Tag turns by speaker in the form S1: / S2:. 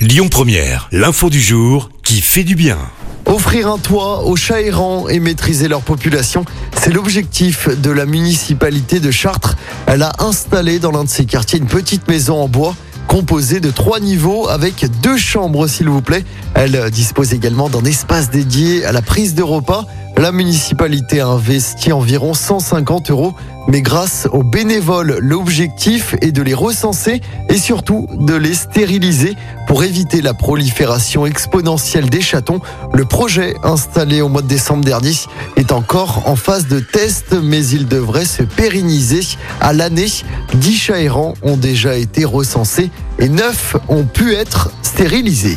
S1: Lyon Première, l'info du jour qui fait du bien.
S2: Offrir un toit aux chats errants et maîtriser leur population, c'est l'objectif de la municipalité de Chartres. Elle a installé dans l'un de ses quartiers une petite maison en bois composée de trois niveaux avec deux chambres s'il vous plaît. Elle dispose également d'un espace dédié à la prise de repas. La municipalité a investi environ 150 euros, mais grâce aux bénévoles, l'objectif est de les recenser et surtout de les stériliser pour éviter la prolifération exponentielle des chatons. Le projet installé au mois de décembre dernier est encore en phase de test, mais il devrait se pérenniser à l'année. 10 chats errants ont déjà été recensés et 9 ont pu être stérilisés.